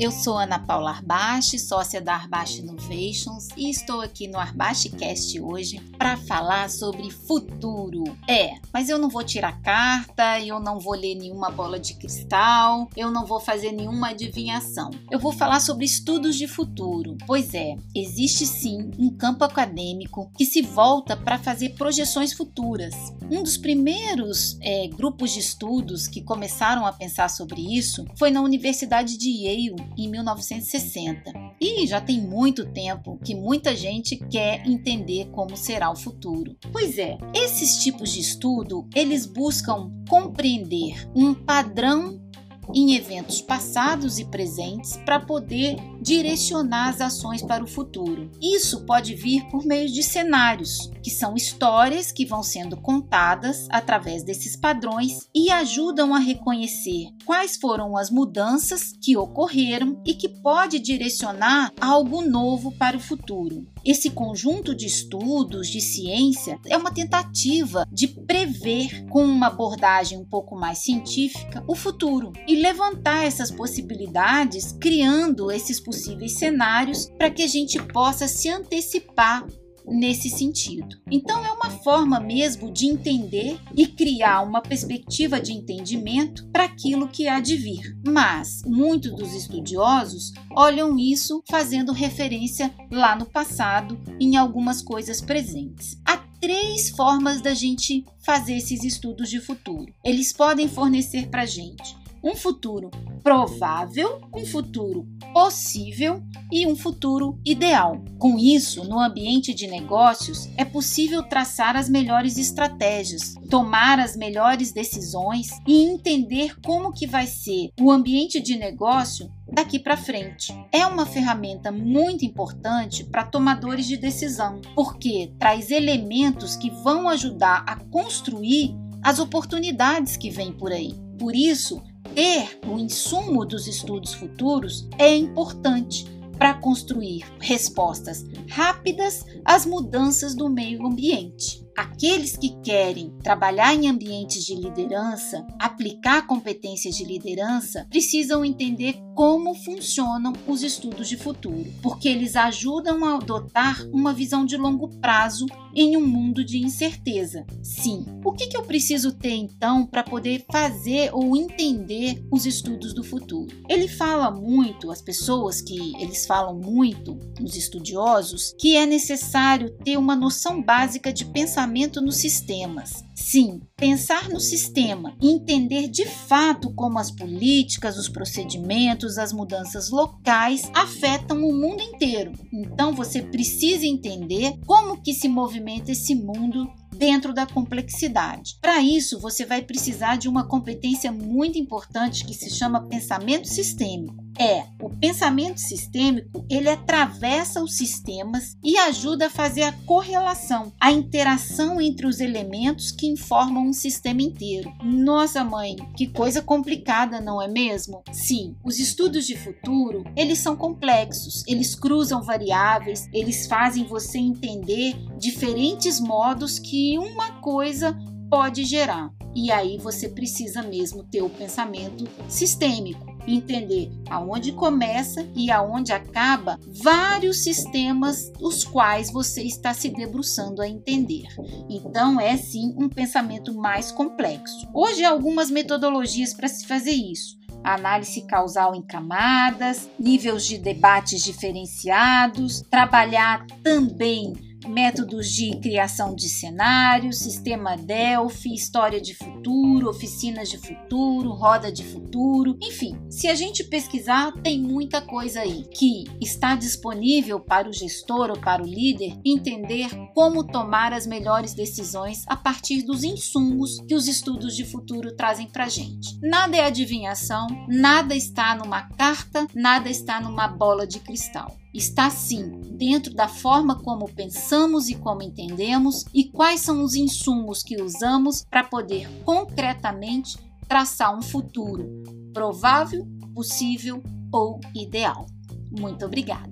eu sou Ana Paula Arbache, sócia da Arbache Innovations e estou aqui no Arbachecast hoje para falar sobre futuro. É, mas eu não vou tirar carta, eu não vou ler nenhuma bola de cristal, eu não vou fazer nenhuma adivinhação. Eu vou falar sobre estudos de futuro. Pois é, existe sim um campo acadêmico que se volta para fazer projeções futuras. Um dos primeiros é, grupos de estudos que começaram a pensar sobre isso foi na Universidade de Yale em 1960. E já tem muito tempo que muita gente quer entender como será futuro. Pois é, esses tipos de estudo, eles buscam compreender um padrão em eventos passados e presentes para poder direcionar as ações para o futuro. Isso pode vir por meio de cenários, que são histórias que vão sendo contadas através desses padrões e ajudam a reconhecer quais foram as mudanças que ocorreram e que pode direcionar algo novo para o futuro. Esse conjunto de estudos de ciência é uma tentativa de prever, com uma abordagem um pouco mais científica, o futuro e levantar essas possibilidades, criando esses possíveis cenários para que a gente possa se antecipar nesse sentido. Então, é uma forma mesmo de entender e criar uma perspectiva de entendimento para aquilo que há de vir. Mas muitos dos estudiosos olham isso fazendo referência lá no passado em algumas coisas presentes. Há três formas da gente fazer esses estudos de futuro. Eles podem fornecer para a gente um futuro provável, um futuro possível e um futuro ideal. Com isso, no ambiente de negócios, é possível traçar as melhores estratégias, tomar as melhores decisões e entender como que vai ser o ambiente de negócio daqui para frente. É uma ferramenta muito importante para tomadores de decisão, porque traz elementos que vão ajudar a construir as oportunidades que vêm por aí. Por isso, ter o insumo dos estudos futuros é importante para construir respostas rápidas às mudanças do meio ambiente. Aqueles que querem trabalhar em ambientes de liderança, aplicar competências de liderança, precisam entender como funcionam os estudos de futuro, porque eles ajudam a adotar uma visão de longo prazo em um mundo de incerteza. Sim, o que, eu preciso ter então para poder fazer ou entender os estudos do futuro? Ele fala muito, as pessoas que eles falam muito, os estudiosos, que é necessário ter uma noção básica de pensamento nos sistemas. Sim, pensar no sistema entender de fato como as políticas, os procedimentos, as mudanças locais afetam o mundo inteiro. Então você precisa entender como que se movimenta esse mundo dentro da complexidade. Para isso, você vai precisar de uma competência muito importante que se chama pensamento sistêmico. É, o pensamento sistêmico, ele atravessa os sistemas e ajuda a fazer a correlação, a interação entre os elementos que informam um sistema inteiro. Nossa, mãe, que coisa complicada, não é mesmo? Sim, os estudos de futuro, eles são complexos, eles cruzam variáveis, eles fazem você entender diferentes modos que uma coisa pode gerar. E aí você precisa mesmo ter o pensamento sistêmico entender aonde começa e aonde acaba vários sistemas os quais você está se debruçando a entender. Então é sim um pensamento mais complexo. Hoje há algumas metodologias para se fazer isso análise causal em camadas, níveis de debates diferenciados, trabalhar também métodos de criação de cenários, sistema Delphi, história de futuro, oficinas de futuro, roda de futuro, enfim, se a gente pesquisar, tem muita coisa aí que está disponível para o gestor ou para o líder entender como tomar as melhores decisões a partir dos insumos que os estudos de futuro trazem para gente. Nada é adivinhação, nada está numa carta, nada está numa bola de cristal está sim dentro da forma como pensamos e como entendemos e quais são os insumos que usamos para poder concretamente traçar um futuro provável, possível ou ideal. Muito obrigada!